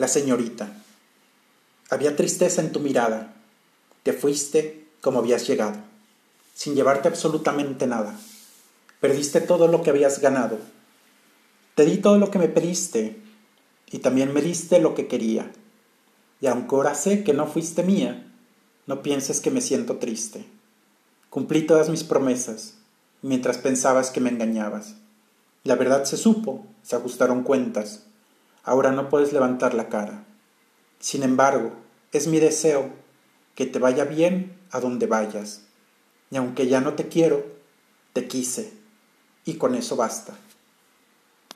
La señorita. Había tristeza en tu mirada. Te fuiste como habías llegado, sin llevarte absolutamente nada. Perdiste todo lo que habías ganado. Te di todo lo que me pediste y también me diste lo que quería. Y aunque ahora sé que no fuiste mía, no pienses que me siento triste. Cumplí todas mis promesas, mientras pensabas que me engañabas. La verdad se supo, se ajustaron cuentas. Ahora no puedes levantar la cara. Sin embargo, es mi deseo que te vaya bien a donde vayas. Y aunque ya no te quiero, te quise. Y con eso basta.